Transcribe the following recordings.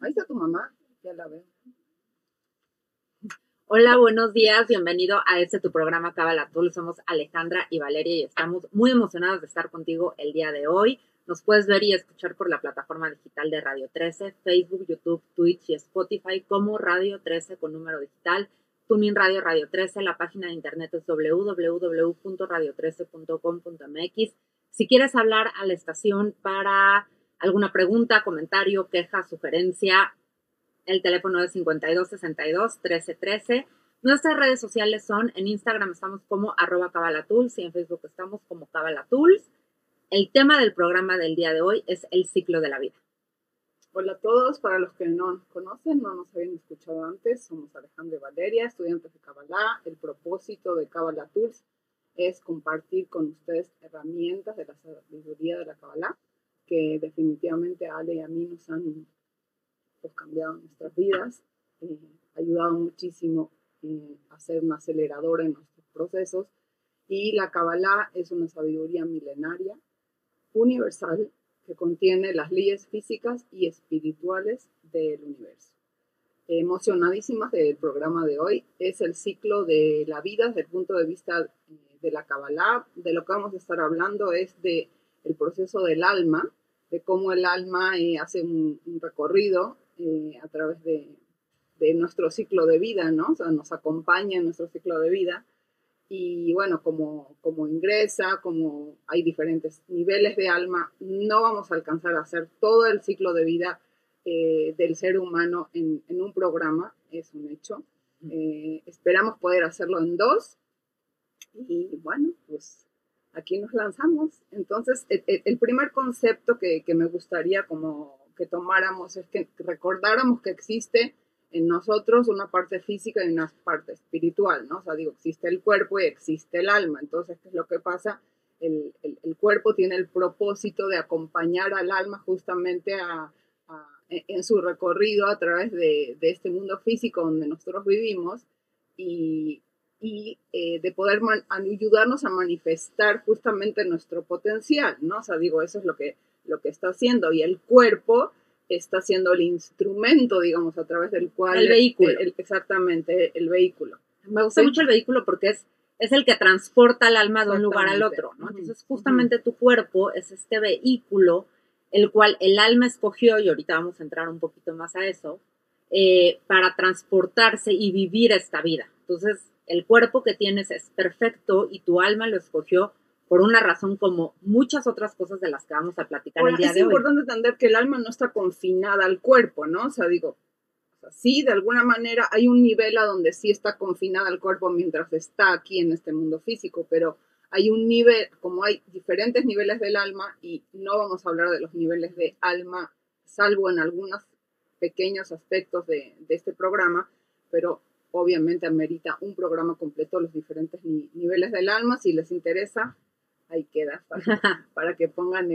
Ahí está tu mamá, ya la veo. Hola, buenos días, bienvenido a este tu programa Cabalatul. Somos Alejandra y Valeria y estamos muy emocionados de estar contigo el día de hoy. Nos puedes ver y escuchar por la plataforma digital de Radio 13, Facebook, YouTube, Twitch y Spotify como Radio 13 con número digital. Tuning Radio Radio 13, la página de internet es www.radio13.com.mx. Si quieres hablar a la estación para alguna pregunta, comentario, queja, sugerencia, el teléfono es 5262 1313. Nuestras redes sociales son en Instagram estamos como arroba cabalatools y en Facebook estamos como cabalatools. El tema del programa del día de hoy es el ciclo de la vida. Hola a todos, para los que no nos conocen, no nos habían escuchado antes, somos Alejandro Valeria, estudiantes de Kabbalah. El propósito de Kabbalah Tools es compartir con ustedes herramientas de la sabiduría de la Kabbalah que definitivamente Ale y a mí nos han pues, cambiado nuestras vidas, eh, ayudado muchísimo eh, a ser un acelerador en nuestros procesos. Y la Kabbalah es una sabiduría milenaria universal que contiene las leyes físicas y espirituales del universo. Emocionadísimas del programa de hoy es el ciclo de la vida desde el punto de vista eh, de la Kabbalah. De lo que vamos a estar hablando es de el proceso del alma, de cómo el alma eh, hace un, recorrido eh, a través de, de, nuestro ciclo de vida, ¿no? O sea, nos acompaña en nuestro ciclo de vida y bueno, como, como ingresa, como hay diferentes niveles de alma, no vamos a alcanzar a hacer todo el ciclo de vida eh, del ser humano en, en, un programa, es un hecho. Eh, esperamos poder hacerlo en dos y bueno, pues aquí nos lanzamos. Entonces, el, el primer concepto que, que me gustaría como que tomáramos es que recordáramos que existe en nosotros una parte física y una parte espiritual, ¿no? O sea, digo, existe el cuerpo y existe el alma. Entonces, ¿qué es lo que pasa? El, el, cuerpo tiene el propósito de acompañar al alma justamente a, en su recorrido a través de, de, este mundo físico donde nosotros vivimos y, y eh, de poder ayudarnos a manifestar justamente nuestro potencial, ¿no? O sea, digo, eso es lo que, lo que está haciendo. Y el cuerpo está siendo el instrumento, digamos, a través del cual... El vehículo. exactamente, el vehículo. Me gusta mucho el vehículo porque es, es el que transporta el alma de un lugar al otro, ¿no? Entonces, justamente tu cuerpo es este vehículo el cual el alma escogió, y ahorita vamos a entrar un poquito más a eso, eh, para transportarse y vivir esta vida. Entonces, el cuerpo que tienes es perfecto y tu alma lo escogió por una razón como muchas otras cosas de las que vamos a platicar el día de hoy. Es importante entender que el alma no está confinada al cuerpo, ¿no? O sea, digo, sí, de alguna manera hay un nivel a donde sí está confinada al cuerpo mientras está aquí en este mundo físico, pero hay un nivel, como hay diferentes niveles del alma, y no vamos a hablar de los niveles de alma, salvo en algunos pequeños aspectos de, de este programa, pero obviamente amerita un programa completo los diferentes niveles del alma. Si les interesa, ahí queda para, que pongan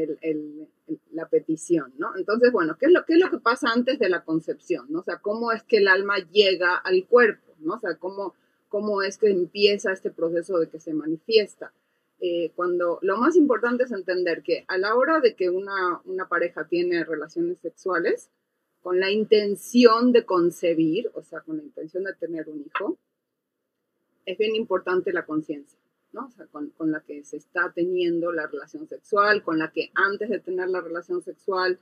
la petición, ¿no? Entonces, bueno, ¿qué es, lo, ¿qué es lo que pasa antes de la concepción, ¿no? O sea, ¿cómo es que el alma llega al cuerpo, ¿no? O sea, ¿cómo, cómo es que empieza este proceso de que se manifiesta? Eh, cuando lo más importante es entender que a la hora de que una, una pareja tiene relaciones sexuales, con la intención de concebir, o sea, con la intención de tener un hijo, es bien importante la conciencia. ¿no? O sea, con, con, la que se está teniendo la relación sexual, con la que antes de tener la relación sexual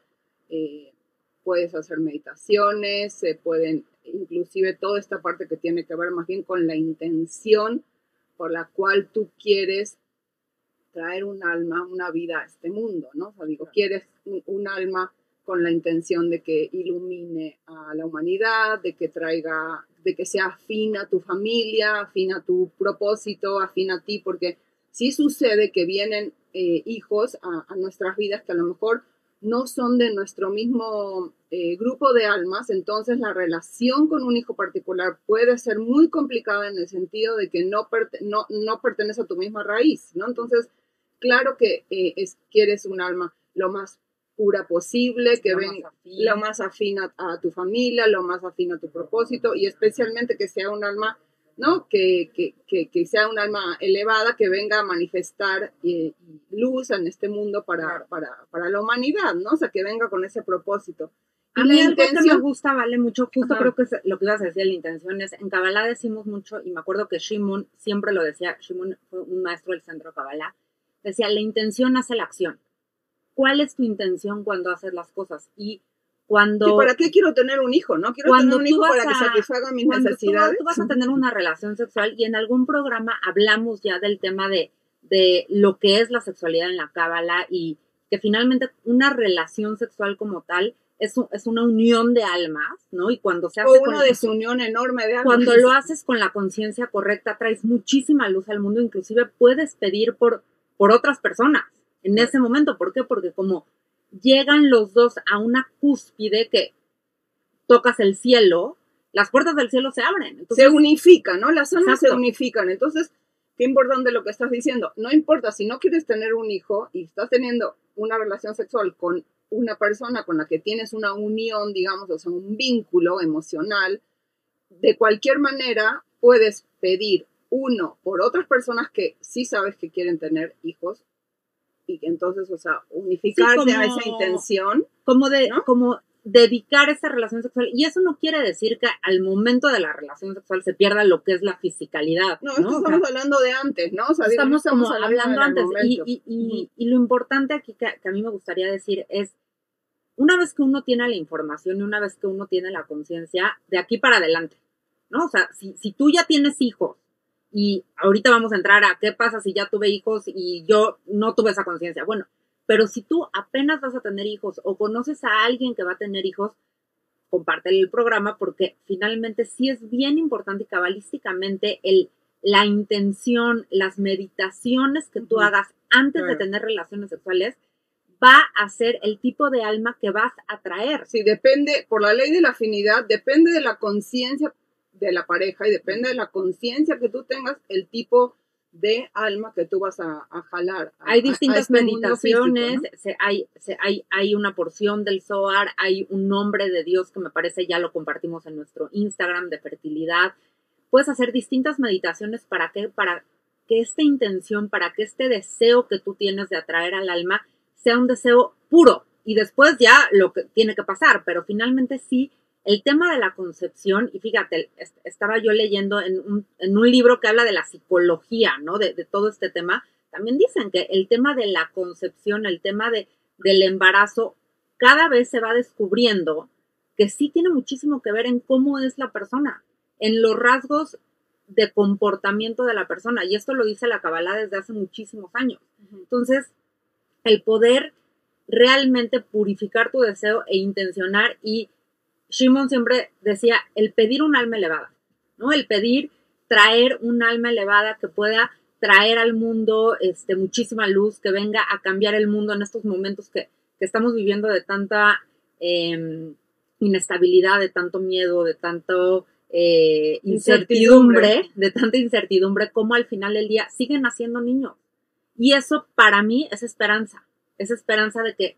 eh, puedes hacer meditaciones, se pueden, inclusive toda esta parte que tiene que ver más bien con la intención por la cual tú quieres traer un alma, una vida a este mundo, ¿no? O sea, digo, quieres un, un alma con la intención de que ilumine a la humanidad, de que traiga de que sea afín a tu familia, afín a tu propósito, afín a ti, porque sí sucede que vienen eh, hijos a, nuestras vidas que a lo mejor no son de nuestro mismo eh, grupo de almas, entonces la relación con un hijo particular puede ser muy complicada en el sentido de que no, no, no pertenece a tu misma raíz, ¿no? Entonces, claro que eh, es, quieres un alma lo más pura posible, que venga lo más afín a, tu familia, lo más afín a tu propósito y especialmente que sea un alma ¿no? Que, que, sea un alma elevada que venga a manifestar eh, luz en este mundo para, para, para, la humanidad, ¿no? O sea, que venga con ese propósito. A mí algo que me gusta, vale mucho, justo creo que es lo que ibas a decir, la intención es, en Kabbalah decimos mucho, y me acuerdo que Shimon siempre lo decía, Shimon fue un maestro del centro Kabbalah, decía, la intención hace la acción. ¿Cuál es tu intención cuando haces las cosas? Y cuando... ¿Para qué quiero tener un hijo? No quiero tener un hijo para que satisfaga mis necesidades. Tú, vas a tener una relación sexual y en algún programa hablamos ya del tema de, de lo que es la sexualidad en la Cábala y que finalmente una relación sexual como tal es, es una unión de almas, ¿no? Y cuando se hace... O una desunión enorme de almas. Cuando lo haces con la conciencia correcta, traes muchísima luz al mundo, inclusive puedes pedir por, por otras personas en ese momento. ¿Por qué? Porque como llegan los dos a una cúspide que tocas el cielo, las puertas del cielo se abren. se unifican, ¿no? Las almas se unifican. Entonces, qué importante lo que estás diciendo. No importa si no quieres tener un hijo y estás teniendo una relación sexual con una persona con la que tienes una unión, digamos, o sea, un vínculo emocional, de cualquier manera puedes pedir uno por otras personas que sí sabes que quieren tener hijos y que entonces, o sea, unificarte a esa intención. Como de, como dedicar esa relación sexual. Y eso no quiere decir que al momento de la relación sexual se pierda lo que es la fisicalidad. No, esto estamos hablando de antes, ¿no? O sea, estamos, como hablando, antes. Y, y, y, lo importante aquí que, a mí me gustaría decir es, una vez que uno tiene la información y una vez que uno tiene la conciencia, de aquí para adelante, ¿no? O sea, si, si tú ya tienes hijos y ahorita vamos a entrar a qué pasa si ya tuve hijos y yo no tuve esa conciencia. Bueno, pero si tú apenas vas a tener hijos o conoces a alguien que va a tener hijos, compártele el programa porque finalmente sí es bien importante y cabalísticamente el, la intención, las meditaciones que tú hagas antes de tener relaciones sexuales va a ser el tipo de alma que vas a traer. Sí, depende, por la ley de la afinidad, depende de la conciencia de la pareja y depende de la conciencia que tú tengas, el tipo de alma que tú vas a, jalar. hay distintas este meditaciones, hay, hay, hay una porción del Zohar, hay un nombre de Dios que me parece ya lo compartimos en nuestro Instagram de fertilidad. Puedes hacer distintas meditaciones para que, para que esta intención, para que este deseo que tú tienes de atraer al alma sea un deseo puro. Y después ya lo que tiene que pasar, pero finalmente sí el tema de la concepción, y fíjate, estaba yo leyendo en un, en un libro que habla de la psicología, ¿no? De, todo este tema, también dicen que el tema de la concepción, el tema de, del embarazo, cada vez se va descubriendo que sí tiene muchísimo que ver en cómo es la persona, en los rasgos de comportamiento de la persona. Y esto lo dice la Kabbalah desde hace muchísimos años. Entonces, el poder realmente purificar tu deseo e intencionar y Shimon siempre decía el pedir un alma elevada, ¿no? El pedir traer un alma elevada que pueda traer al mundo este, muchísima luz, que venga a cambiar el mundo en estos momentos que, estamos viviendo de tanta em, inestabilidad, de tanto miedo, de tanto eh, incertidumbre, de tanta incertidumbre, como al final del día siguen naciendo niños. Y eso para mí es esperanza, es esperanza de que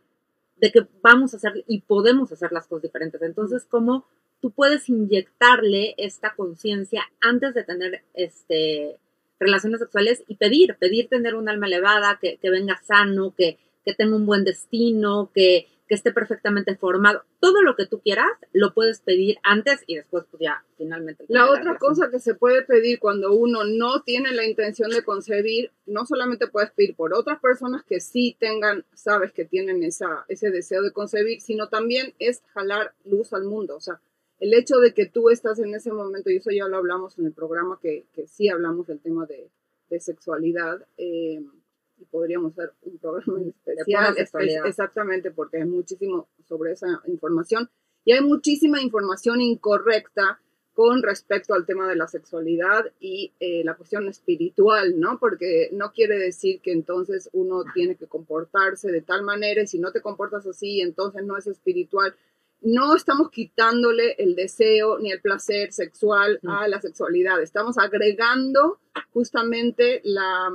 de que vamos a hacer y podemos hacer las cosas diferentes. Entonces, ¿cómo tú puedes inyectarle esta conciencia antes de tener este, relaciones sexuales y pedir, pedir tener un alma elevada, que, que venga sano, que, que tenga un buen destino, que, que esté perfectamente formado. Todo lo que tú quieras lo puedes pedir antes y después pues ya finalmente. La otra cosa que se puede pedir cuando uno no tiene la intención de concebir, no solamente puedes pedir por otras personas que sí tengan, sabes que tienen esa, ese deseo de concebir, sino también es jalar luz al mundo. O sea, el hecho de que tú estás en ese momento, y eso ya lo hablamos en el programa, que, que sí hablamos del tema de, de sexualidad. Eh, y podríamos hacer un programa especial, exactamente, porque hay muchísimo sobre esa información. Y hay muchísima información incorrecta con respecto al tema de la sexualidad y eh, la cuestión espiritual, ¿no? Porque no quiere decir que entonces uno tiene que comportarse de tal manera y si no te comportas así, entonces no es espiritual no estamos quitándole el deseo ni el placer sexual a la sexualidad, estamos agregando justamente la,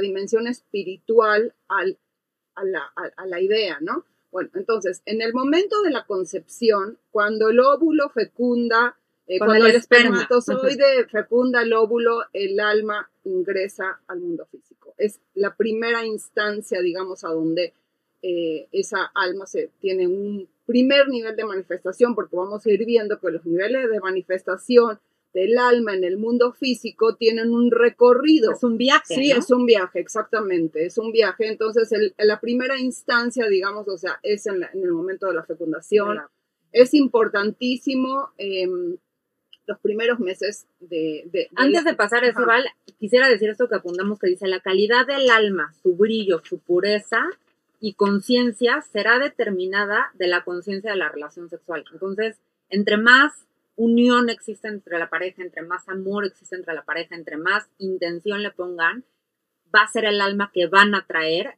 dimensión espiritual al, a, la, a, la, idea, ¿no? Bueno, entonces, en el momento de la concepción, cuando el óvulo fecunda Eh, cuando el, espermatozoide fecunda el óvulo, el alma ingresa al mundo físico. Es la primera instancia, digamos, a donde eh, esa alma se tiene un primer nivel de manifestación, porque vamos a ir viendo que los niveles de manifestación del alma en el mundo físico tienen un recorrido. Es un viaje. Sí, es un viaje, exactamente, es un viaje. Entonces, la primera instancia, digamos, o sea, es en, el momento de la fecundación. Es importantísimo em, los primeros meses de... Antes de pasar a eso, Val, quisiera decir esto que apuntamos que dice, la calidad del alma, su brillo, su pureza y conciencia será determinada de la conciencia de la relación sexual. Entonces, entre más unión existe entre la pareja, entre más amor existe entre la pareja, entre más intención le pongan, va a ser el alma que van a traer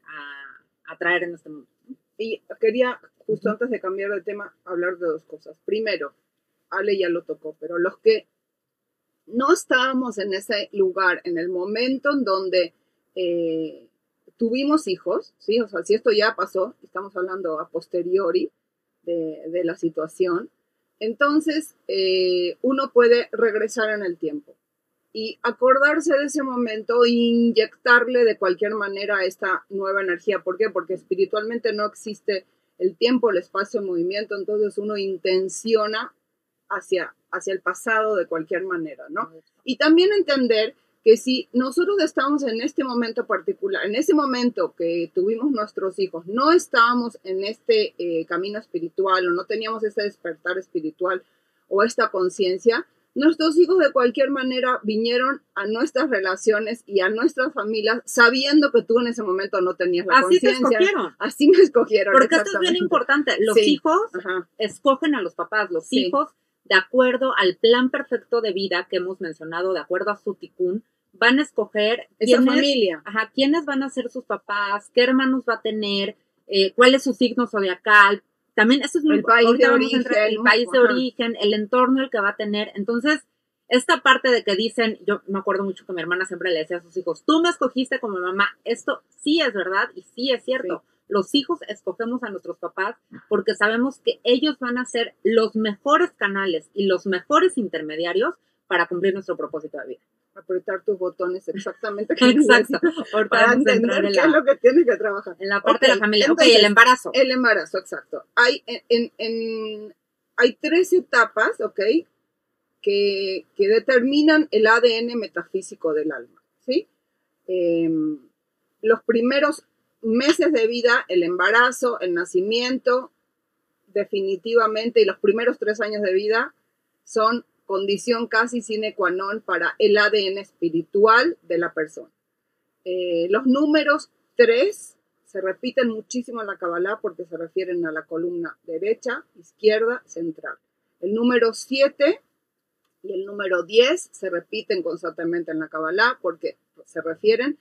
a, traer en este mundo. Y quería, justo antes de cambiar de tema, hablar de dos cosas. Primero, Ale ya lo tocó, pero los que no estábamos en ese lugar, en el momento en donde eh, tuvimos hijos, ¿sí? O sea, si esto ya pasó, estamos hablando a posteriori de, la situación, entonces eh, uno puede regresar en el tiempo y acordarse de ese momento e inyectarle de cualquier manera esta nueva energía. ¿Por qué? Porque espiritualmente no existe el tiempo, el espacio, el movimiento, entonces uno intenciona hacia, hacia el pasado de cualquier manera, ¿no? Y también entender que si nosotros estamos en este momento particular, en ese momento que tuvimos nuestros hijos, no estábamos en este eh, camino espiritual o no teníamos ese despertar espiritual o esta conciencia, nuestros hijos de cualquier manera vinieron a nuestras relaciones y a nuestras familias sabiendo que tú en ese momento no tenías la conciencia. Así te escogieron. Así me escogieron. Porque esto es bien importante. Los hijos escogen a los papás. Los hijos de acuerdo al plan perfecto de vida que hemos mencionado, de acuerdo a su ticún, van a escoger esa familia. Ajá, quiénes van a ser sus papás, qué hermanos va a tener, eh, cuál es su signo zodiacal. También eso es muy el país de origen, el país de origen, el entorno el que va a tener. Entonces, esta parte de que dicen, yo me acuerdo mucho que mi hermana siempre le decía a sus hijos, tú me escogiste como mamá, esto sí es verdad y sí es cierto. Los hijos escogemos a nuestros papás porque sabemos que ellos van a ser los mejores canales y los mejores intermediarios para cumplir nuestro propósito de vida. Apretar tus botones exactamente. Exacto. para entender qué es lo que tienes que trabajar. En la parte de la familia. ok, el embarazo. El embarazo, exacto. Hay, en, en, hay tres etapas, ok, que, que, determinan el ADN metafísico del alma, ¿sí? Em, los primeros meses de vida, el embarazo, el nacimiento, definitivamente, y los primeros tres años de vida son condición casi sine qua non para el ADN espiritual de la persona. Eh, los números tres se repiten muchísimo en la Kabbalah porque se refieren a la columna derecha, izquierda, central. El número 7 y el número 10 se repiten constantemente en la Kabbalah porque se refieren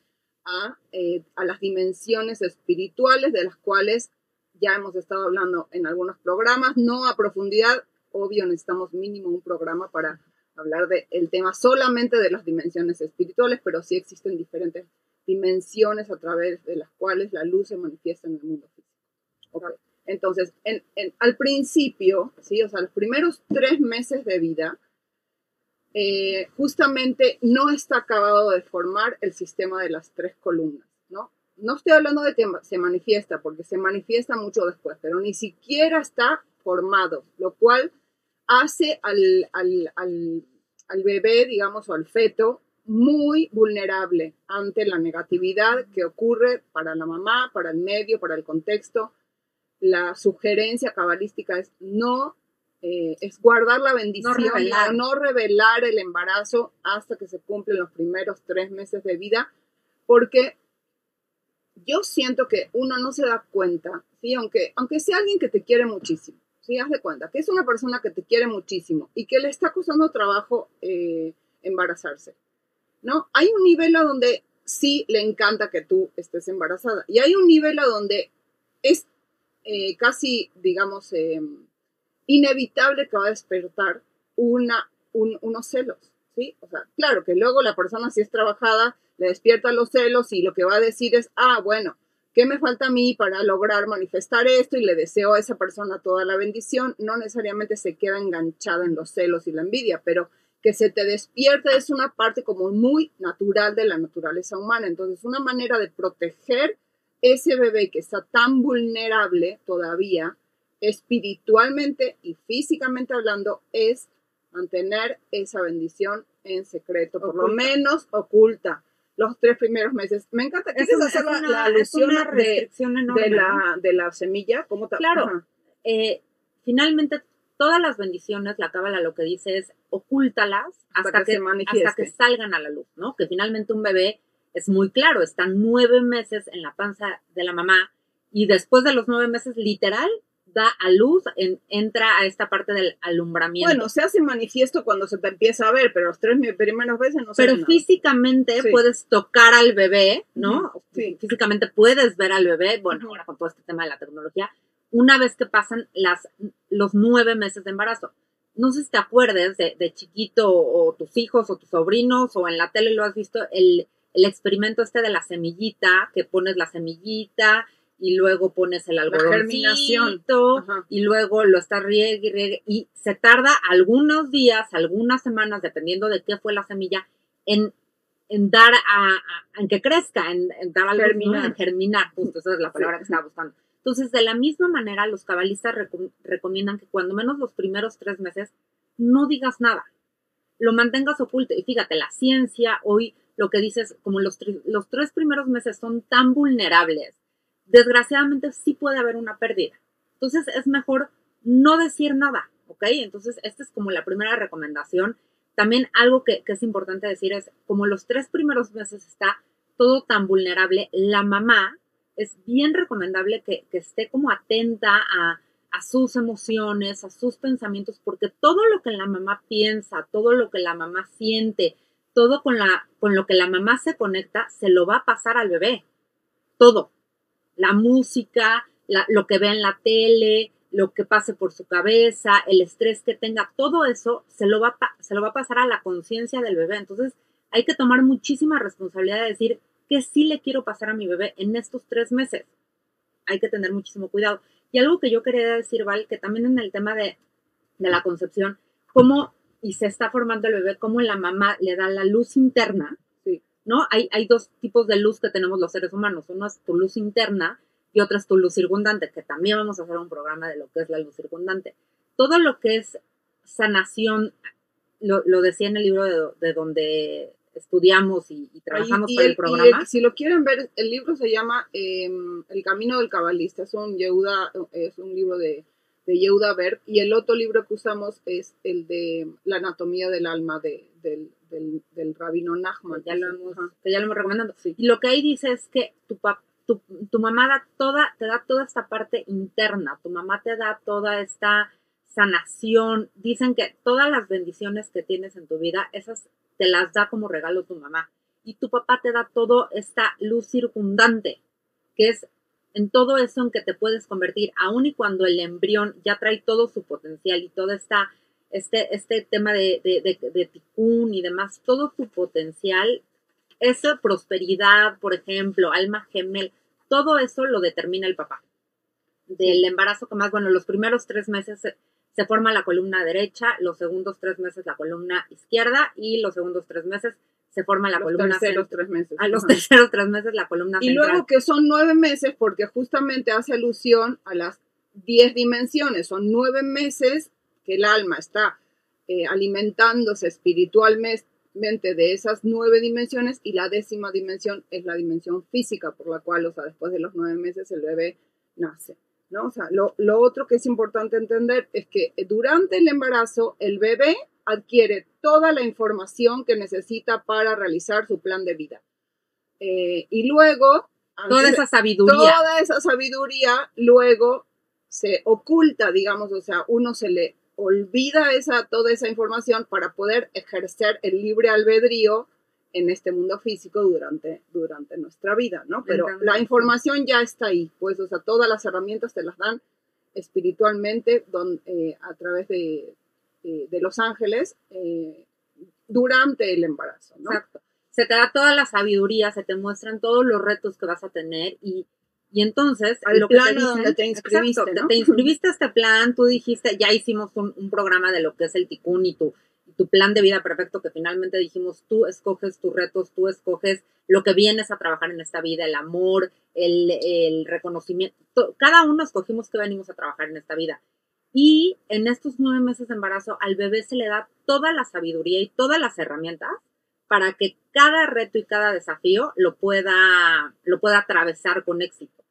eh, a, las dimensiones espirituales de las cuales ya hemos estado hablando en algunos programas, no a profundidad, obvio necesitamos mínimo un programa para hablar del tema solamente de las dimensiones espirituales, pero sí existen diferentes dimensiones a través de las cuales la luz se manifiesta en el mundo físico. Entonces, al principio, ¿sí? o sea, los primeros tres meses de vida, eh, justamente no está acabado de formar el sistema de las tres columnas, ¿no? No estoy hablando de que se manifiesta, porque se manifiesta mucho después, pero ni siquiera está formado, lo cual hace al, al, al, al bebé, digamos, o al feto, muy vulnerable ante la negatividad que ocurre para la mamá, para el medio, para el contexto. La sugerencia cabalística es no eh, es guardar la bendición, no revelar. no revelar el embarazo hasta que se cumplen los primeros tres meses de vida, porque yo siento que uno no se da cuenta, ¿sí? aunque, aunque sea alguien que te quiere muchísimo, ¿sí? haz cuenta, que es una persona que te quiere muchísimo y que le está costando trabajo eh, embarazarse. ¿no? Hay un nivel a donde sí le encanta que tú estés embarazada y hay un nivel a donde es eh, casi, digamos, em, inevitable que va a despertar una, unos celos, ¿sí? Claro que luego la persona si es trabajada le despierta los celos y lo que va a decir es, ah, bueno, ¿qué me falta a mí para lograr manifestar esto? Y le deseo a esa persona toda la bendición. No necesariamente se queda enganchada en los celos y la envidia, pero que se te despierte es una parte como muy natural de la naturaleza humana. Entonces, una manera de proteger ese bebé que está tan vulnerable todavía, espiritualmente y físicamente hablando, es mantener esa bendición en secreto, por lo menos oculta los tres primeros meses. Me encanta. que es hacer la, la, alusión de, de, la, de la semilla? ¿Cómo claro. Eh, finalmente, todas las bendiciones, la cábala lo que dice es ocúltalas hasta, que, hasta que salgan a la luz, ¿no? Que finalmente un bebé es muy claro, está nueve meses en la panza de la mamá y después de los nueve meses, literal, da a luz, entra a esta parte del alumbramiento. Bueno, se hace manifiesto cuando se te empieza a ver, pero los tres primeros veces no se Pero físicamente puedes tocar al bebé, ¿no? Físicamente puedes ver al bebé, bueno, ahora con todo este tema de la tecnología, una vez que pasan las, los nueve meses de embarazo. No sé si te acuerdes de, de chiquito o tus hijos o tus sobrinos o en la tele lo has visto, el, el experimento este de la semillita, que pones la semillita y luego pones el algodoncito y luego lo estás riegue y riegue y se tarda algunos días, algunas semanas, dependiendo de qué fue la semilla, en, en dar a, en que crezca, en, dar al germinar. en germinar, justo, esa es la palabra que estaba buscando. Entonces, de la misma manera, los cabalistas recomiendan que cuando menos los primeros tres meses no digas nada, lo mantengas oculto. Y fíjate, la ciencia hoy lo que dices, como los, los tres primeros meses son tan vulnerables, desgraciadamente sí puede haber una pérdida. Entonces es mejor no decir nada, ¿ok? Entonces esta es como la primera recomendación. También algo que, es importante decir es, como los tres primeros meses está todo tan vulnerable, la mamá es bien recomendable que, esté como atenta a, sus emociones, a sus pensamientos, porque todo lo que la mamá piensa, todo lo que la mamá siente, todo con, con lo que la mamá se conecta, se lo va a pasar al bebé. Todo la música, lo que vea en la tele, lo que pase por su cabeza, el estrés que tenga, todo eso se lo va, se lo va a pasar a la conciencia del bebé. Entonces hay que tomar muchísima responsabilidad de decir que sí le quiero pasar a mi bebé en estos tres meses. Hay que tener muchísimo cuidado. Y algo que yo quería decir, Val, que también en el tema de, de la concepción, cómo y se está formando el bebé, cómo la mamá le da la luz interna, ¿no? Hay, hay dos tipos de luz que tenemos los seres humanos. Uno es tu luz interna y otra es tu luz circundante, que también vamos a hacer un programa de lo que es la luz circundante. Todo lo que es sanación, lo, decía en el libro de, donde estudiamos y, trabajamos para el, programa. si lo quieren ver, el libro se llama em, El Camino del Cabalista, es un, Yehuda, es un libro de, de Yehuda Berg, y el otro libro que usamos es el de La Anatomía del Alma de, del, del, rabino Nachman. Ya lo hemos, ya lo hemos recomendado. Y lo que ahí dice es que tu, tu, tu mamá da toda, te da toda esta parte interna, tu mamá te da toda esta sanación. Dicen que todas las bendiciones que tienes en tu vida, esas te las da como regalo tu mamá. Y tu papá te da toda esta luz circundante, que es en todo eso en que te puedes convertir, aun y cuando el embrión ya trae todo su potencial y toda esta este, este tema de, de, de, y demás, todo tu potencial, esa prosperidad, por ejemplo, alma gemel, todo eso lo determina el papá. Del embarazo que más, bueno, los primeros tres meses se, forma la columna derecha, los segundos tres meses la columna izquierda y los segundos tres meses se forma la columna los terceros tres meses. A los terceros tres meses la columna Y luego que son nueve meses porque justamente hace alusión a las diez dimensiones, son nueve meses que el alma está eh, alimentándose espiritualmente de esas nueve dimensiones y la décima dimensión es la dimensión física por la cual, o sea, después de los nueve meses el bebé nace. ¿no? O sea, lo, lo otro que es importante entender es que durante el embarazo el bebé adquiere toda la información que necesita para realizar su plan de vida. Eh, y luego... Toda esa sabiduría. Toda esa sabiduría luego se oculta, digamos, o sea, uno se le olvida esa, toda esa información para poder ejercer el libre albedrío en este mundo físico durante, durante nuestra vida, ¿no? Pero la información ya está ahí, pues, o sea, todas las herramientas te las dan espiritualmente don, eh, a través de, de, los ángeles eh, durante el embarazo, ¿no? Exacto. Se te da toda la sabiduría, se te muestran todos los retos que vas a tener y Y entonces, Al lo que te dicen, donde te inscribiste, exacto, te- ¿no? te, inscribiste a este plan, tú dijiste, ya hicimos un, un programa de lo que es el ticún y tu, tu plan de vida perfecto, que finalmente dijimos, tú escoges tus retos, tú escoges lo que vienes a trabajar en esta vida, el amor, el, el reconocimiento, to- cada uno escogimos que venimos a trabajar en esta vida. Y en estos nueve meses de embarazo al bebé se le da toda la sabiduría y todas las herramientas para que cada reto y cada desafío lo pueda, lo pueda atravesar con éxito.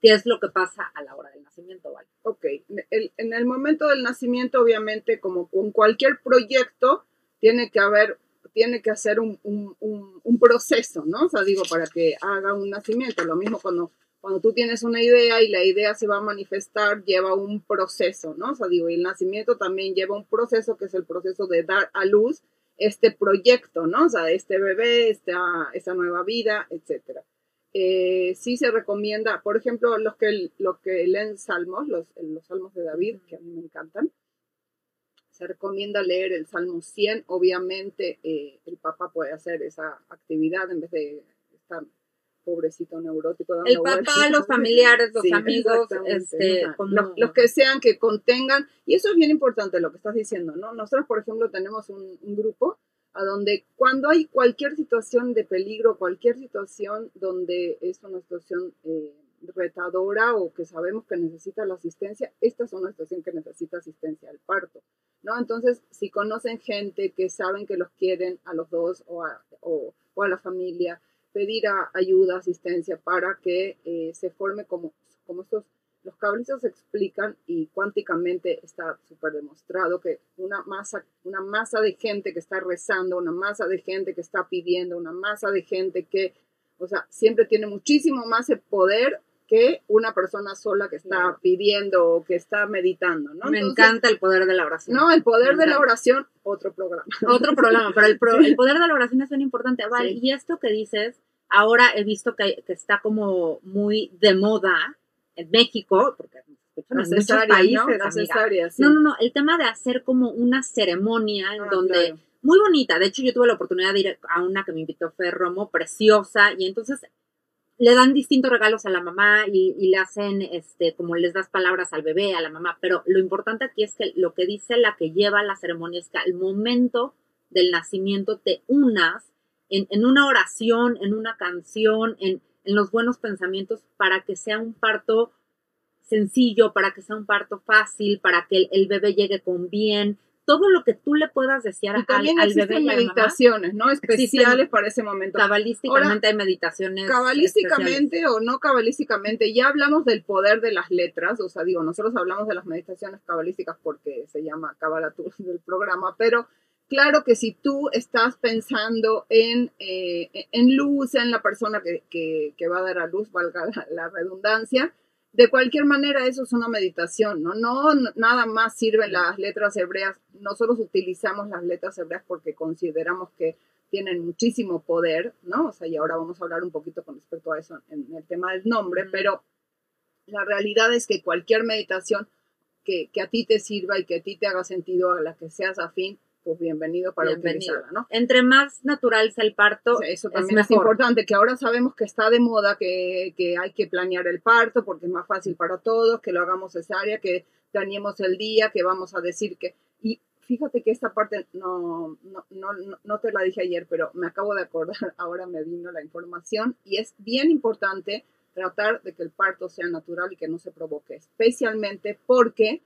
¿Qué es lo que pasa a la hora del nacimiento, ¿vale? Ok, el- en el momento del nacimiento, obviamente, como con cualquier proyecto, tiene que haber, tiene que hacer un, un- un- un proceso, ¿no? O sea, digo, para que haga un nacimiento. Lo mismo cuando, cuando tú tienes una idea y la idea se va a manifestar, lleva un proceso, ¿no? O sea, digo, el nacimiento también lleva un proceso que es el proceso de dar a luz este proyecto, ¿no? O sea, este bebé, esta, esta nueva vida, etcétera eh, sí se recomienda, por ejemplo, los que, los que leen salmos, los, los salmos de David, que a mí me encantan, se recomienda leer el Salmo 100. Obviamente, eh, el papá puede hacer esa actividad en vez de estar pobrecito neurótico. El papá, los familiares, los Sí, amigos, este, como- los, los que sean que contengan, y eso es bien importante lo que estás diciendo, ¿no? Nosotros, por ejemplo, tenemos un, un grupo a donde cuando hay cualquier situación de peligro, cualquier situación donde es una situación eh, retadora o que sabemos que necesita la asistencia, esta es una situación que necesita asistencia al parto, ¿no? Entonces, si conocen gente que saben que los quieren a los dos o a, o, o a la familia, pedir a- ayuda, asistencia para que eh, se forme como, como estos, los cabalistas explican y cuánticamente está súper demostrado que una masa, una masa de gente que está rezando, una masa de gente que está pidiendo, una masa de gente que, o sea, siempre tiene muchísimo más el poder que una persona sola que está Claro. pidiendo o que está meditando, ¿no? me Entonces, encanta el poder de la oración. No, el poder de la oración, otro programa. Otro problema, pero el, pro- el poder de la oración es bien importante. Vale, Sí. y esto que dices, ahora he visto que, que está como muy de moda en México, porque en muchos países, ¿no? Sí. No, no, no, el tema de hacer como una ceremonia en Ah, donde, claro. muy bonita, de hecho yo tuve la oportunidad de ir a una que me invitó Fer Romo, preciosa, y entonces le dan distintos regalos a la mamá y, y le hacen, este, como les das palabras al bebé, a la mamá, pero lo importante aquí es que lo que dice la que lleva la ceremonia es que al momento del nacimiento te unas en, en una oración, en una canción, en, en los buenos pensamientos para que sea un parto sencillo, para que sea un parto fácil, para que el, el bebé llegue con bien, todo lo que tú le puedas desear Y al, también al bebé existen mamá. meditaciones, ¿no? Especiales para ese momento. Cabalísticamente hay meditaciones. especiales. Cabalísticamente o no cabalísticamente, ya hablamos del poder de las letras, o sea, digo, nosotros hablamos de las meditaciones cabalísticas porque se llama Cabalatur del programa, pero claro que si tú estás pensando en, eh, en luz, en la persona que, que, que va a dar a luz, valga la, la redundancia, de cualquier manera eso es una meditación, ¿no? No nada más sirven las letras hebreas. Nosotros utilizamos las letras hebreas porque consideramos que tienen muchísimo poder, ¿no? O sea, y ahora vamos a hablar un poquito con respecto a eso en el tema del nombre, pero la realidad es que cualquier meditación que, que a ti te sirva y que a ti te haga sentido, a la que seas afín, pues bienvenido para Bienvenido. utilizarla, ¿no? Entre más natural sea el parto, O sea, eso es también es, importante, que ahora sabemos que está de moda, que, que hay que planear el parto porque es más fácil para todos, que lo hagamos cesárea, que planeemos el día, que vamos a decir que... Y fíjate que esta parte no, no, no- no te la dije ayer, pero me acabo de acordar, ahora me vino la información y es bien importante tratar de que el parto sea natural y que no se provoque, especialmente porque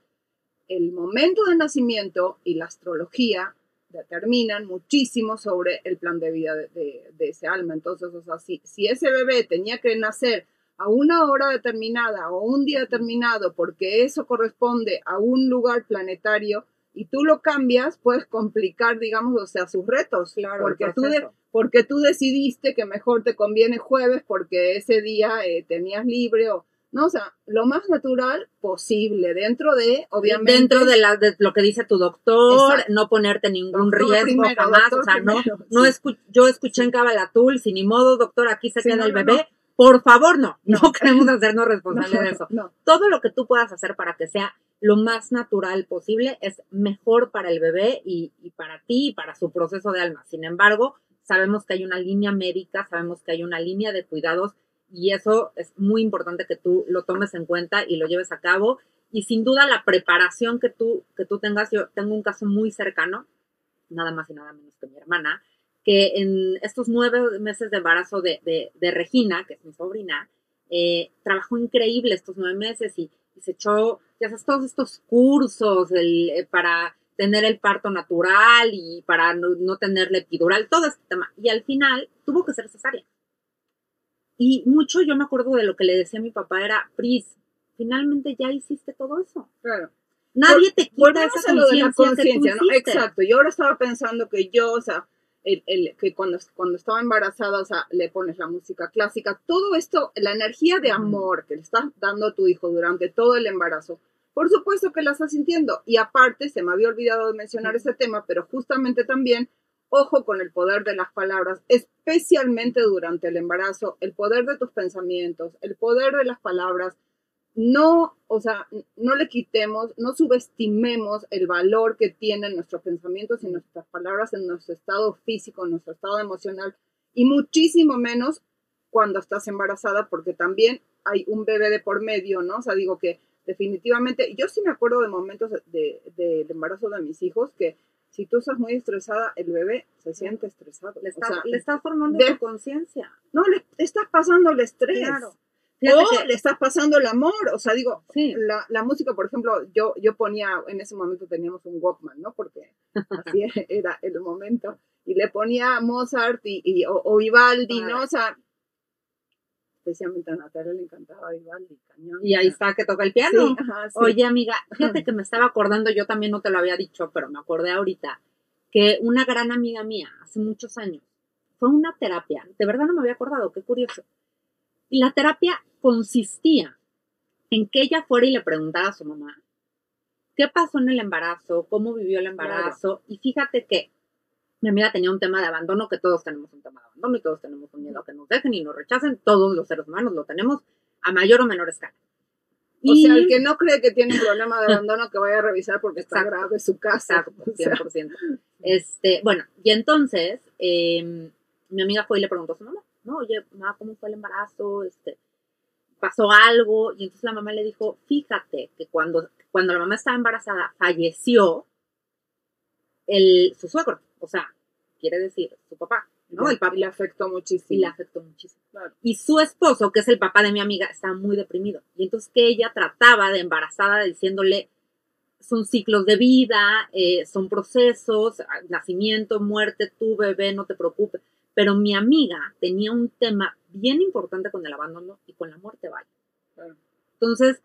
el momento de nacimiento y la astrología determinan muchísimo sobre el plan de vida de, de- de ese alma. Entonces, o sea, si, si ese bebé tenía que nacer a una hora determinada o un día determinado porque eso corresponde a un lugar planetario y tú lo cambias, puedes complicar, digamos, o sea, sus retos. Claro, porque, tú de- porque tú decidiste que mejor te conviene jueves porque ese día eh, tenías libre o... No, o sea, lo más natural posible, dentro de, obviamente... Dentro de, la, de lo que dice tu doctor, Exacto. no ponerte ningún Doctor riesgo primero, jamás. O sea, no, primero, no sí. escu- yo escuché en Cabalatul, sin ni modo, doctor, aquí se Sí, queda no, el bebé. no. Por favor, no, no, No. queremos hacernos No, responsables de eso. no. Todo lo que tú puedas hacer para que sea lo más natural posible es mejor para el bebé y, y para ti y para su proceso de alma. Sin embargo, sabemos que hay una línea médica, sabemos que hay una línea de cuidados y eso es muy importante que tú lo tomes en cuenta y lo lleves a cabo. Y sin duda la preparación que tú, que tú tengas, yo tengo un caso muy cercano, nada más y nada menos que mi hermana, que en estos nueve meses de embarazo de, de, Regina, que es mi sobrina, eh, trabajó increíble estos nueve meses y, se echó, ya sabes, todos estos cursos el, eh, para tener el parto natural y para no, no tener la epidural, todo este tema. Y al final tuvo que ser cesárea. Y mucho yo me acuerdo de lo que le decía a mi papá era, Pris, finalmente ya hiciste todo eso. Claro. Nadie te quita esa conciencia ¿no? Exacto. Yo ahora estaba pensando que yo, o sea, el, el, que cuando, cuando estaba embarazada, o sea, le pones la música clásica, todo esto, la energía de amor que le estás dando a tu hijo durante todo el embarazo, por supuesto que la estás sintiendo. Y aparte, se me había olvidado de mencionar ese tema, pero justamente también Ojo con el poder de las palabras, especialmente durante el embarazo, el poder de tus pensamientos, el poder de las palabras. No, o sea, no le quitemos, no subestimemos el valor que tienen nuestros pensamientos y nuestras palabras en nuestro estado físico, en nuestro estado emocional, y muchísimo menos cuando estás embarazada, porque también hay un bebé de por medio, ¿no? O sea, digo que definitivamente, yo sí me acuerdo de momentos del de, embarazo de mis hijos que si tú estás muy estresada, el bebé se siente estresado. Le, estás formando de, conciencia. No, le estás pasando el estrés. Claro. o le estás pasando el amor, o sea, digo, la, la, música, por ejemplo, yo, yo ponía, en ese momento teníamos un Walkman, ¿no? Porque así era el momento, y le ponía Mozart y, o, Vivaldi, ¿no? O sea, especialmente a Natalia le encantaba Vivaldi, cañón. Y ahí está que toca el piano. Oye, amiga, fíjate que me estaba acordando, yo también no te lo había dicho, pero me acordé ahorita, que una gran amiga mía, hace muchos años, fue una terapia, de verdad no me había acordado, qué curioso. Y la terapia consistía en que ella fuera y le preguntara a su mamá, ¿qué pasó en el embarazo? ¿Cómo vivió el embarazo? Y fíjate que mi amiga tenía un tema de abandono, que todos tenemos un tema de abandono y todos tenemos un miedo a que nos dejen y nos rechacen, todos los seres humanos lo tenemos a mayor o menor escala. O sea, el que no cree que tiene un problema de abandono, que vaya a revisar porque está grave su casa. Exacto, 100%. Este, bueno, y entonces, em, mi amiga fue y le preguntó a su mamá, ¿no? Oye, mamá, ¿cómo fue el embarazo? Este, ¿Pasó algo? Y entonces la mamá le dijo, fíjate que cuando, cuando la mamá estaba embarazada, falleció el, su suegro o sea, quiere decir su papá, ¿no? El papá le afectó muchísimo. Y le afectó muchísimo. Y su esposo, que es el papá de mi amiga, estaba muy deprimido. Y entonces que ella trataba de embarazada diciéndole, son ciclos de vida, eh, son procesos, nacimiento, muerte, tu bebé, no te preocupes. Pero mi amiga tenía un tema bien importante con el abandono y con la muerte, vaya. Entonces,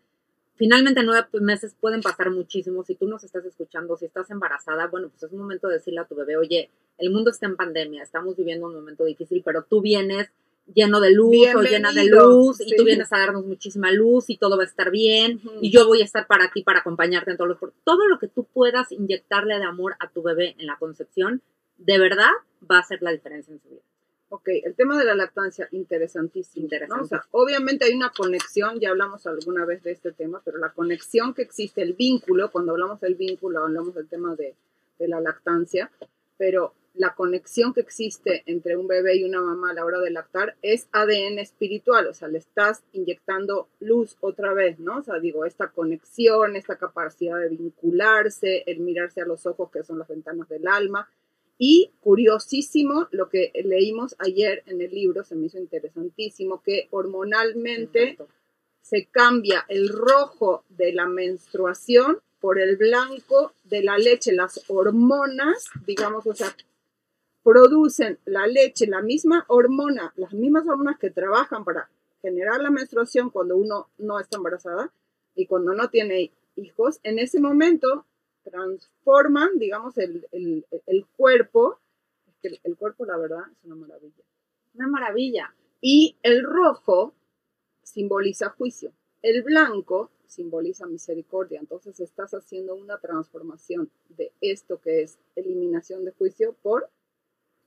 Finalmente, nueve meses pueden pasar muchísimo. Si tú nos estás escuchando, si estás embarazada, bueno, pues es un momento de decirle a tu bebé, oye, el mundo está en pandemia, estamos viviendo un momento difícil, pero tú vienes lleno de luz o llena de luz y tú vienes a darnos muchísima luz y todo va a estar bien y yo voy a estar para ti para acompañarte en todos los todo lo que tú puedas inyectarle de amor a tu bebé en la concepción de verdad va a hacer la diferencia en su vida. Ok, el tema de la lactancia, interesantísimo. obviamente hay una conexión, ya hablamos alguna vez de este tema, pero la conexión que existe, el vínculo, cuando hablamos del vínculo, hablamos del tema de, de la lactancia, pero la conexión que existe entre un bebé y una mamá a la hora de lactar es ADN espiritual, o sea, le estás inyectando luz otra vez, ¿no? O sea, digo, esta conexión, esta capacidad de vincularse, el mirarse a los ojos que son las ventanas del alma, y curiosísimo, lo que leímos ayer en el libro, se me hizo interesantísimo, que hormonalmente se cambia el rojo de la menstruación por el blanco de la leche. Las hormonas, digamos, o sea, producen la leche, la misma hormona, las mismas hormonas que trabajan para generar la menstruación cuando uno no está embarazada y cuando no tiene hijos, en ese momento transforman, digamos, el, cuerpo. Es que el, cuerpo, la verdad, es una maravilla. Una maravilla. Y el rojo simboliza juicio. El blanco simboliza misericordia. Entonces estás haciendo una transformación de esto que es eliminación de juicio por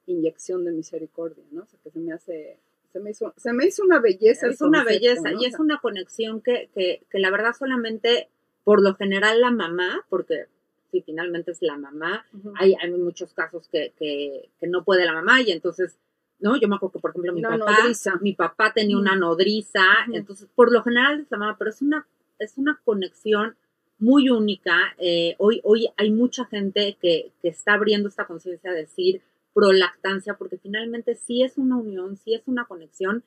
inyección de misericordia, ¿no? O sea, que se me hace se me hizo, se me hizo una belleza. Es una belleza y es una conexión que, que, que, la verdad solamente, por lo general, la mamá, porque si finalmente es la mamá. hay, hay muchos casos que, que, que, no puede la mamá y entonces ¿no? Yo me acuerdo que, por ejemplo, mi papá, mi papá tenía una nodriza, entonces, por lo general es la mamá, pero es una, es una conexión muy única. Eh, hoy, hoy hay mucha gente que, que está abriendo esta conciencia de decir prolactancia, porque finalmente sí es una unión, sí es una conexión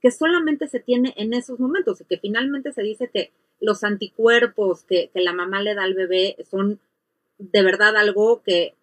que solamente se tiene en esos momentos, y que finalmente se dice que los anticuerpos que, que la mamá le da al bebé son de verdad algo que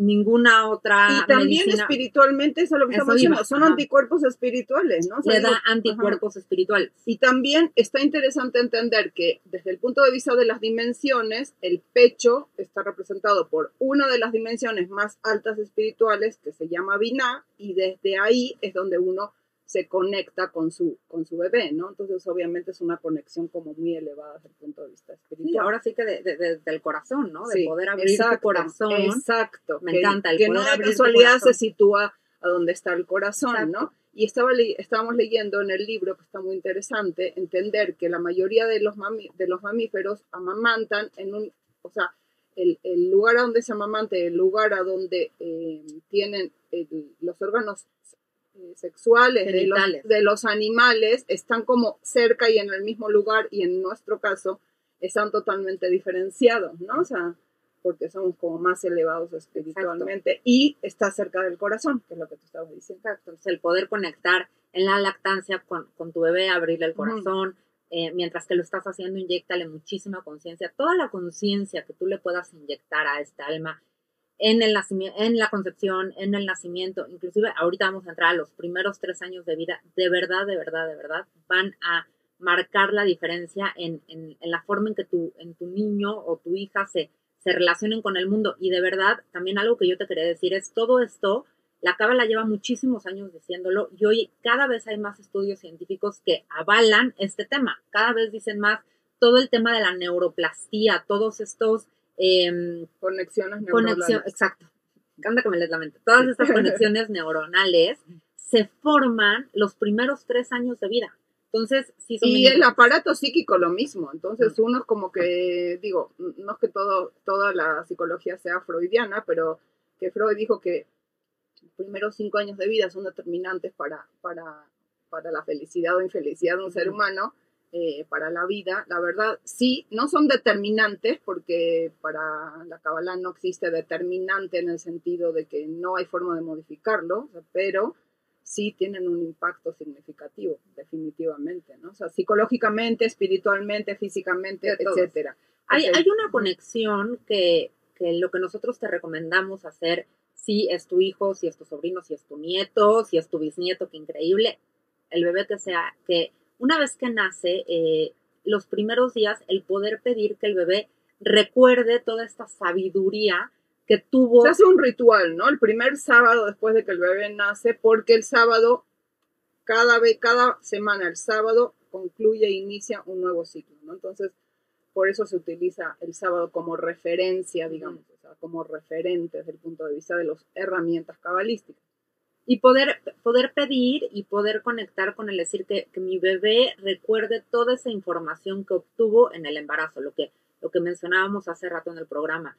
ninguna otra. Y también espiritualmente, eso es lo que estamos diciendo, son anticuerpos espirituales, ¿no? Le da anticuerpos espirituales. Y también está interesante entender que desde el punto de vista de las dimensiones, el pecho está representado por una de las dimensiones más altas espirituales que se llama Binah, y desde ahí es donde uno se conecta con su, con su bebé, ¿no? Entonces, obviamente es una conexión como muy elevada desde el punto de vista espiritual. Sí, ahora sí que desde el corazón, ¿no? De poder abrir tu corazón. Exacto. Me encanta. El que no de casualidad se sitúa a donde está el corazón, ¿no? Y estaba estábamos leyendo en el libro, que está muy interesante, entender que la mayoría de los, de los mamíferos amamantan en un, o sea, el, lugar a donde se amamante, el lugar a donde eh, tienen los órganos sexuales de los, de los, animales están como cerca y en el mismo lugar y en nuestro caso están totalmente diferenciados, ¿no? O sea, porque somos como más elevados espiritualmente y está cerca del corazón, que es lo que tú estabas diciendo. Entonces, el poder conectar en la lactancia con, con tu bebé, abrirle el corazón, eh, mientras que lo estás haciendo, inyectale muchísima conciencia, toda la conciencia que tú le puedas inyectar a esta alma en, el nacimiento, en la concepción, en el nacimiento, inclusive ahorita vamos a entrar a los primeros tres años de vida, de verdad, de verdad, de verdad, van a marcar la diferencia en, en, la forma en que tu, en tu niño o tu hija se, se relacionen con el mundo. Y de verdad, también algo que yo te quería decir es todo esto, la Cábala lleva muchísimos años diciéndolo y hoy cada vez hay más estudios científicos que avalan este tema. Cada vez dicen más todo el tema de la neuroplastía, todos estos Em, conexiones neuronales. exacto. Canta que me les la mente. Todas estas conexiones neuronales se forman los primeros tres años de vida. Entonces, sí Y el aparato psíquico lo mismo. Entonces, uno es como que, digo, no es que todo, toda la psicología sea freudiana, pero que Freud dijo que los primeros cinco años de vida son determinantes para, para, para la felicidad o infelicidad de un ser humano eh, para la vida, la verdad, sí, no son determinantes porque para la Kabbalah no existe determinante en el sentido de que no hay forma de modificarlo, pero sí tienen un impacto significativo, definitivamente, ¿no? O sea, psicológicamente, espiritualmente, físicamente, etcétera. Hay, hay una conexión que, que lo que nosotros te recomendamos hacer, si es tu hijo, si es tu sobrino, si es tu nieto, si es tu bisnieto, qué increíble, el bebé que sea, que una vez que nace, eh, los primeros días, el poder pedir que el bebé recuerde toda esta sabiduría que tuvo. Se hace un ritual, ¿no? El primer sábado después de que el bebé nace, porque el sábado, cada vez, cada semana, el sábado concluye e inicia un nuevo ciclo, ¿no? Entonces, por eso se utiliza el sábado como referencia, digamos, o sea, como referente desde el punto de vista de las herramientas cabalísticas y poder, poder pedir y poder conectar con el decir que, mi bebé recuerde toda esa información que obtuvo en el embarazo, lo que, lo que mencionábamos hace rato en el programa.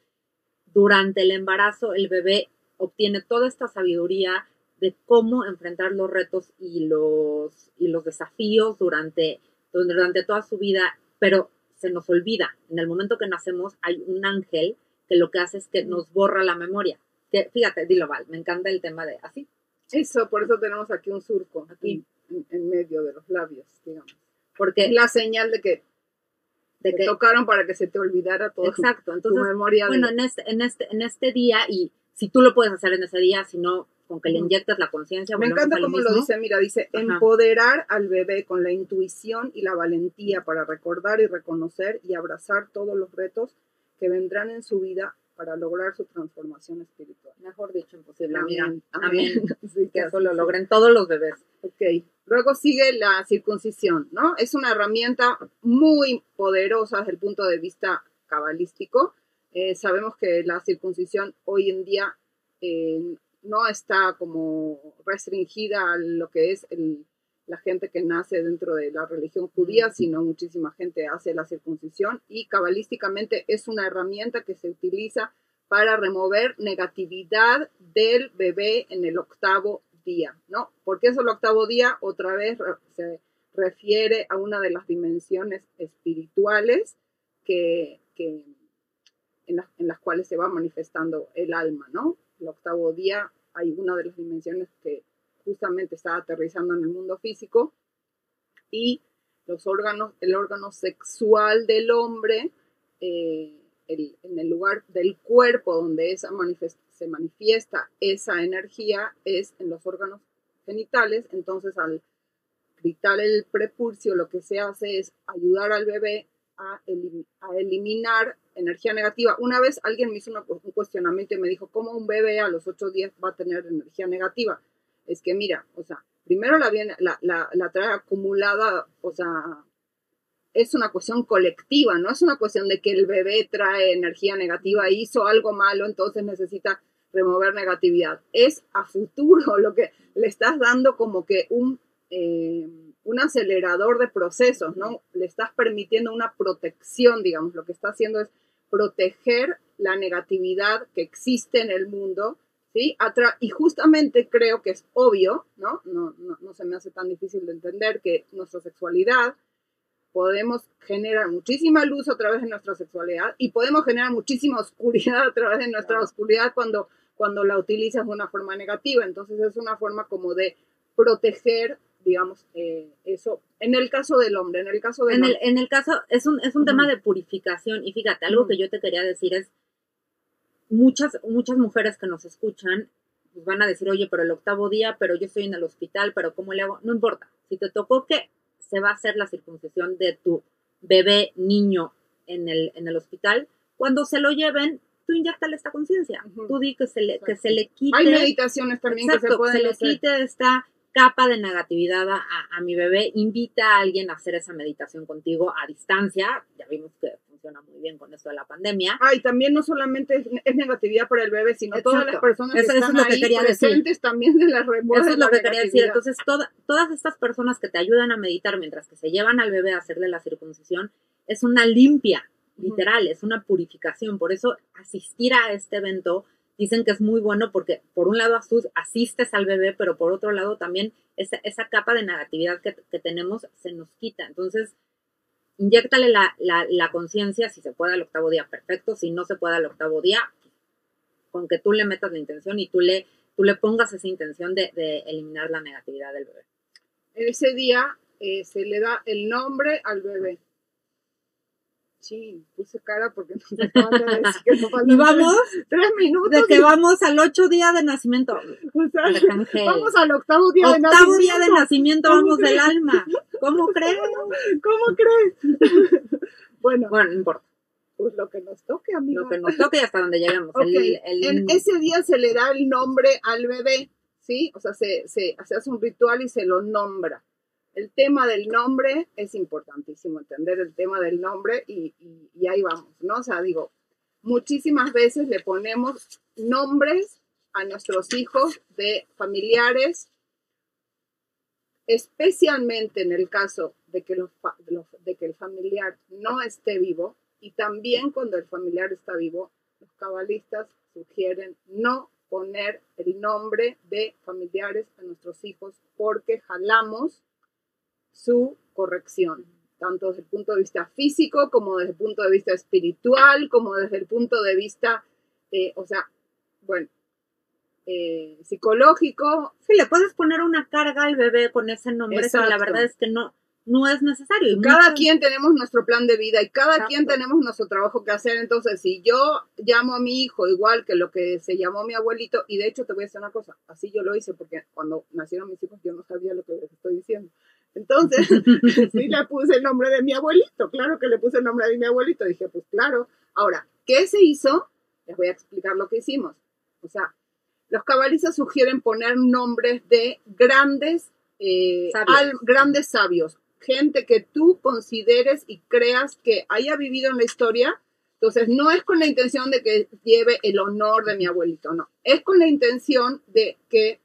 Durante el embarazo, el bebé obtiene toda esta sabiduría de cómo enfrentar los retos y los, y los desafíos durante, durante toda su vida, pero se nos olvida. En el momento que nacemos hay un ángel que lo que hace es que nos borra la memoria. Que, fíjate, dilo Val, me encanta el tema de así, eso, por eso tenemos aquí un surco, aquí en, medio de los labios, digamos. Porque es la señal de que te tocaron para que se te olvidara todo Exacto. Entonces, tu memoria. Bueno, en, este, en, este, en este día, y si tú lo puedes hacer en ese día, si no, con que le inyectas la conciencia. Me encanta cómo lo dice, mira, dice, empoderar al bebé con la intuición y la valentía para recordar y reconocer y abrazar todos los retos que vendrán en su vida para lograr su transformación espiritual. Mejor dicho, imposible. Amén. Amén. que eso lo logren todos los bebés. Ok. Luego sigue la circuncisión, ¿no? Es una herramienta muy poderosa desde el punto de vista cabalístico. Eh, sabemos que la circuncisión hoy en día eh, no está como restringida a lo que es el, la gente que nace dentro de la religión judía, sino muchísima gente hace la circuncisión y cabalísticamente es una herramienta que se utiliza para remover negatividad del bebé en el octavo día, ¿no? ¿Por qué es el octavo día? Otra vez se refiere a una de las dimensiones espirituales que, en, las cuales se va manifestando el alma, ¿no? El octavo día hay una de las dimensiones que justamente está aterrizando en el mundo físico y los órganos, el órgano sexual del hombre, eh, en el lugar del cuerpo donde esa se manifiesta esa energía es en los órganos genitales, entonces al gritar el prepulsio lo que se hace es ayudar al bebé a, eliminar energía negativa. Una vez alguien me hizo un cuestionamiento y me dijo, ¿cómo un bebé a los ocho días va a tener energía negativa? Es que mira, o sea, primero la, viene, la, la, trae acumulada, o sea, es una cuestión colectiva, no es una cuestión de que el bebé trae energía negativa, hizo algo malo, entonces necesita remover negatividad. Es a futuro lo que le estás dando como que un, eh, un acelerador de procesos, ¿no? Le estás permitiendo una protección, digamos, lo que está haciendo es proteger la negatividad que existe en el mundo ¿sí? y justamente creo que es obvio, ¿no? No, ¿no? se me hace tan difícil de entender que nuestra sexualidad podemos generar muchísima luz a través de nuestra sexualidad y podemos generar muchísima oscuridad a través de nuestra oscuridad cuando, cuando la utilizas de una forma negativa. Entonces es una forma como de proteger, digamos, eh, eso. En el caso del hombre, en el caso del... En el, en el caso, es un, es un tema de purificación y fíjate, algo que yo te quería decir es muchas, muchas mujeres que nos escuchan pues van a decir, oye, pero el octavo día, pero yo estoy en el hospital, pero ¿cómo le hago? No importa. Si te tocó que se va a hacer la circuncisión de tu bebé niño en el, en el hospital, cuando se lo lleven, tú inyectale esta conciencia. Tú di que se le, que se le quite. Hay meditaciones también que se pueden se le quite esta capa de negatividad a, a, mi bebé. Invita a alguien a hacer esa meditación contigo a distancia. Ya vimos que funciona muy bien con esto de la pandemia. Ah, y también no solamente es, negatividad para el bebé, sino todas las personas que están ahí presentes también de la Eso es lo que quería decir. Entonces, todas estas personas que te ayudan a meditar mientras que se llevan al bebé a hacerle la circuncisión, es una limpia, literal, es una purificación. Por eso asistir a este evento dicen que es muy bueno porque por un lado asistes al bebé, pero por otro lado también esa, esa capa de negatividad que, que, tenemos se nos quita. Entonces, inyectale la, la, conciencia, si se puede al octavo día, perfecto, si no se puede al octavo día, con que tú le metas la intención y tú le, tú le pongas esa intención de, eliminar la negatividad del bebé. Ese día eh, se le da el nombre al bebé. Sí, puse cara porque no se decir Y vamos, tres, minutos. De que vamos al ocho día de nacimiento. vamos al octavo día de nacimiento. Octavo día de nacimiento, vamos del alma. ¿Cómo crees? ¿Cómo crees? bueno, bueno, no importa. Pues lo que nos toque, amigo. Lo que nos toque hasta donde lleguemos. En ese día se le da el nombre al bebé, ¿sí? O sea, se, se hace un ritual y se lo nombra el tema del nombre es importantísimo, entender el tema del nombre y, ahí vamos, ¿no? O sea, digo, muchísimas veces le ponemos nombres a nuestros hijos de familiares, especialmente en el caso de que, de que el familiar no esté vivo y también cuando el familiar está vivo, los cabalistas sugieren no poner el nombre de familiares a nuestros hijos porque jalamos su corrección, tanto desde el punto de vista físico como desde el punto de vista espiritual, como desde el punto de vista, eh, o sea, bueno, eh, psicológico. Sí, le puedes poner una carga al bebé con ese nombre, pero la verdad es que no, no es necesario. cada quien tenemos nuestro plan de vida y cada quien tenemos nuestro trabajo que hacer. Entonces, si yo llamo a mi hijo igual que lo que se llamó mi abuelito, y de hecho te voy a decir una cosa, así yo lo hice porque cuando nacieron mis hijos yo no sabía lo que les estoy diciendo. Entonces, sí le puse el nombre de mi abuelito, claro que le puse el nombre de mi abuelito, dije, pues claro. Ahora, ¿qué se hizo? Les voy a explicar lo que hicimos. O sea, los cabalistas sugieren poner nombres de grandes, eh, grandes sabios, gente que tú consideres y creas que haya vivido en la historia. Entonces, no es con la intención de que lleve el honor de mi abuelito, no. Es con la intención de que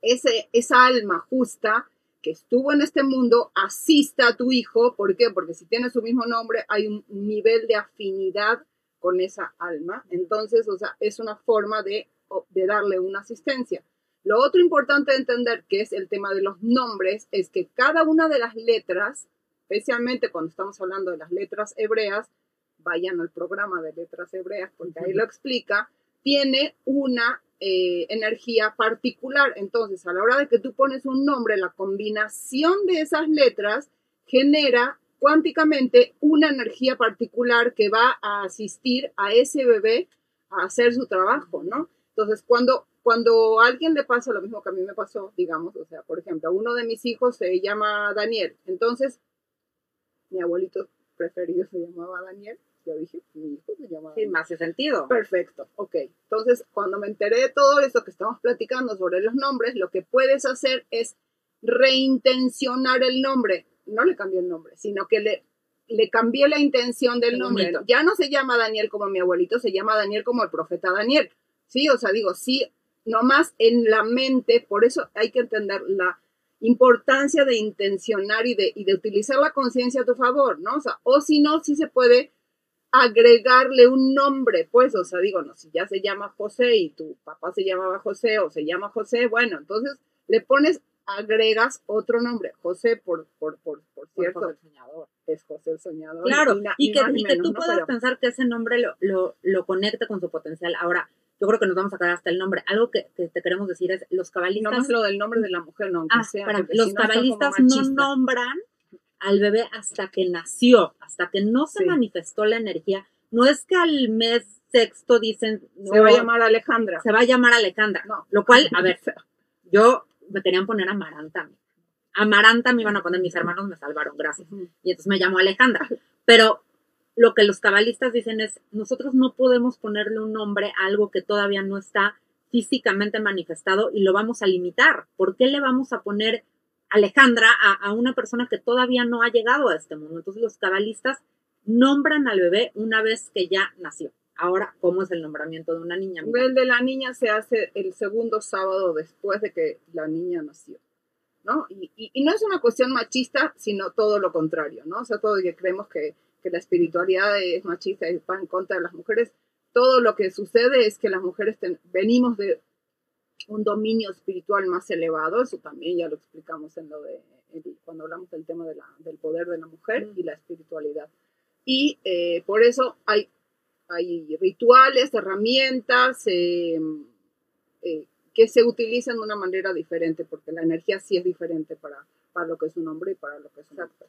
ese, esa alma justa que estuvo en este mundo asista a tu hijo. ¿Por qué? Porque si tiene su mismo nombre, hay un nivel de afinidad con esa alma. Entonces, o sea, es una forma de, de darle una asistencia. Lo otro importante de entender, que es el tema de los nombres, es que cada una de las letras, especialmente cuando estamos hablando de las letras hebreas, vayan al programa de letras hebreas, porque ahí lo explica, tiene una eh, energía particular. Entonces, a la hora de que tú pones un nombre, la combinación de esas letras genera cuánticamente una energía particular que va a asistir a ese bebé a hacer su trabajo, ¿no? Entonces, cuando, cuando a alguien le pasa lo mismo que a mí me pasó, digamos, o sea, por ejemplo, uno de mis hijos se llama Daniel, entonces, mi abuelito preferido se llamaba Daniel, yo dije, mi hijo se llama Sí, me hace sentido. Perfecto, ok. Entonces, cuando me enteré de todo esto que estamos platicando sobre los nombres, lo que puedes hacer es reintencionar el nombre. No le cambié el nombre, sino que le, le cambié la intención del nombre. bonito. Ya no se llama Daniel como mi abuelito, se llama Daniel como el profeta Daniel. Sí, o sea, digo, sí, nomás en la mente, por eso hay que entender la importancia de intencionar y de, y de utilizar la conciencia a tu favor, ¿no? O sea, o si no, sí se puede agregarle un nombre, pues, o sea, digo, no, si ya se llama José y tu papá se llamaba José o se llama José, bueno, entonces le pones, agregas otro nombre, José, por, por, por, por Por cierto, favor, el soñador. es José el soñador. Claro, na- y que, y que tú ¿no? puedas Pero- pensar que ese nombre lo, lo, lo conecte con su potencial. Ahora, yo creo que nos vamos a quedar hasta el nombre. Algo que, que te queremos decir es, los no cabalistas, más lo del nombre de la mujer, no, ah, sea. los no cabalistas no nombran al bebé hasta que nació, hasta que no se Sí. manifestó la energía. No es que al mes sexto dicen, Se va a no, llamar Alejandra. se va a llamar Alejandra. No. Lo cual, a ver, yo me querían poner Amaranta. Amaranta me iban a poner, mis hermanos me salvaron, gracias. Y entonces me llamó Alejandra. Pero lo que los cabalistas dicen es, nosotros no podemos ponerle un nombre a algo que todavía no está físicamente manifestado y lo vamos a limitar. ¿Por qué le vamos a poner Alejandra a, una persona que todavía no ha llegado a este mundo? Entonces los cabalistas nombran al bebé una vez que ya nació. Ahora, ¿cómo es el nombramiento de una niña? El de la niña se hace el segundo sábado después de que la niña nació, ¿no? Y, no es una cuestión machista, sino todo lo contrario, ¿no? O sea, todo que creemos que, la espiritualidad es machista y va en contra de las mujeres. Todo lo que sucede es que las mujeres venimos de un dominio espiritual más elevado, eso también ya lo explicamos en lo de cuando hablamos del tema de la- del poder de la mujer Mm. y la espiritualidad. Y eh, por eso hay hay rituales, herramientas eh, eh, que se utilizan de una manera diferente, porque la energía sí es diferente para, para lo que es un hombre y para lo que es una mujer.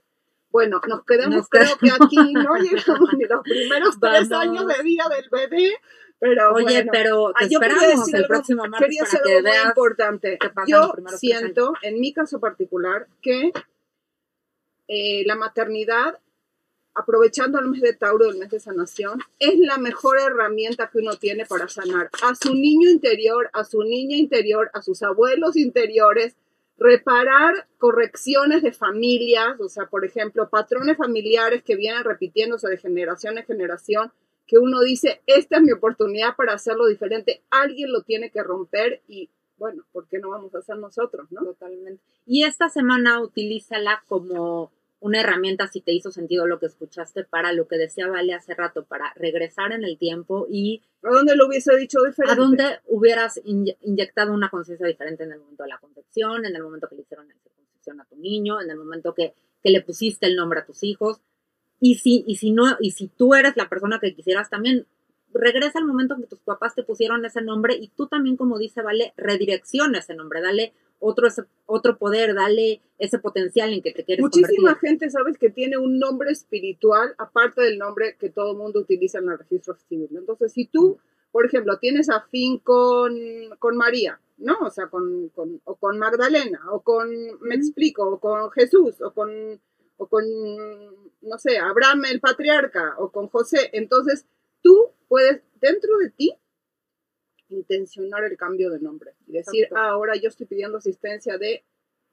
Bueno, nos quedamos, Nos creo que aquí no llegamos ni los primeros tres Vamos. años de vida del bebé, pero Oye, bueno. pero te Ah, yo quería esperamos decir el algo- próximo martes Quería para que muy importante. Yo siento, en mi caso particular, que eh, la maternidad, aprovechando el mes de Tauro, el mes de sanación, es la mejor herramienta que uno tiene para sanar a su niño interior, a su niña interior, a sus abuelos interiores, reparar correcciones de familias, o sea, por ejemplo, patrones familiares que vienen repitiéndose de generación en generación, que uno dice, esta es mi oportunidad para hacerlo diferente, alguien lo tiene que romper y bueno, ¿por qué no vamos a hacer nosotros, no? Totalmente. Y esta semana utilízala como una herramienta, si te hizo sentido lo que escuchaste, para lo que decía Vale hace rato, para regresar en el tiempo y ¿A dónde lo hubiese dicho diferente? a dónde hubieras inye- inyectado una conciencia diferente en el momento de la concepción, en el momento que le hicieron la circuncisión a tu niño, en el momento que, que le pusiste el nombre a tus hijos. Y si, y si no, y si tú eres la persona que quisieras también, regresa al momento en que tus papás te pusieron ese nombre y tú también, como dice Vale, redirecciona ese nombre, dale otro, ese- otro poder, dale ese potencial en que te quieres Muchísima convertir. gente, ¿sabes? Que tiene un nombre espiritual, aparte del nombre que todo el mundo utiliza en el registro civil. Entonces, si tú, por ejemplo, tienes afín con, con María, ¿no? O sea, con, con- o con Magdalena, o con, me explico, o con Jesús, o con, o con, no sé, Abraham el patriarca, o con José. Entonces, tú puedes, dentro de ti, intencionar el cambio de nombre y decir, Exacto. ah, ahora yo estoy pidiendo asistencia de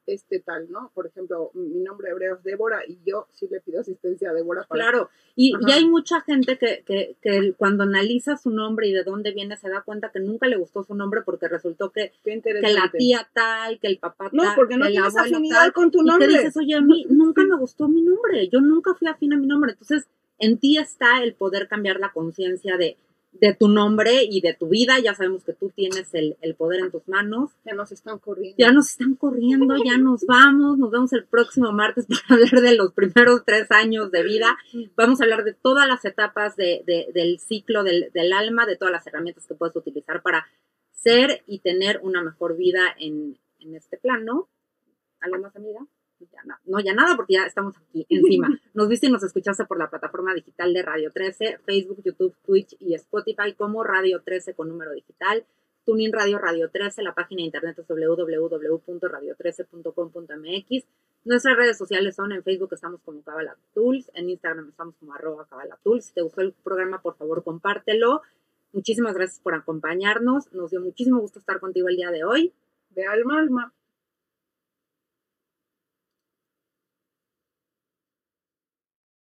este tal, ¿no? Por ejemplo, mi nombre hebreo es Débora y yo sí le pido asistencia a Débora para Claro, y, y hay mucha gente que, que, que cuando analiza su nombre y de dónde viene se da cuenta que nunca le gustó su nombre porque resultó que, que la tía tal, que el papá tal, no, porque no tienes afinidad tal, con tu y nombre. que dices, oye, a mí nunca me gustó mi nombre, yo nunca fui afín a mi nombre. Entonces, en ti está el poder cambiar la conciencia de, de tu nombre y de tu vida. Ya sabemos que tú tienes el, poder en tus manos. Ya nos están corriendo. Ya nos están corriendo, ya nos vamos. Nos vemos el próximo martes para hablar de los primeros tres años de vida. Vamos a hablar de todas las etapas de, del ciclo del, del, alma, de todas las herramientas que puedes utilizar para ser y tener una mejor vida en, en este plano. ¿Algo más, amiga? No, ya nada, porque ya estamos aquí encima. Nos viste y nos escuchaste por la plataforma digital de Radio 13, Facebook, YouTube, Twitch y Spotify como Radio 13 con número digital. Tuning Radio Radio 13, la página de internet es www.radio13.com.mx. Nuestras redes sociales son en Facebook estamos como Cabala Tools, en Instagram estamos como arroba Cabala Tools. Si te gustó el programa, por favor, compártelo. Muchísimas gracias por acompañarnos. Nos dio muchísimo gusto estar contigo el día de hoy. De alma alma.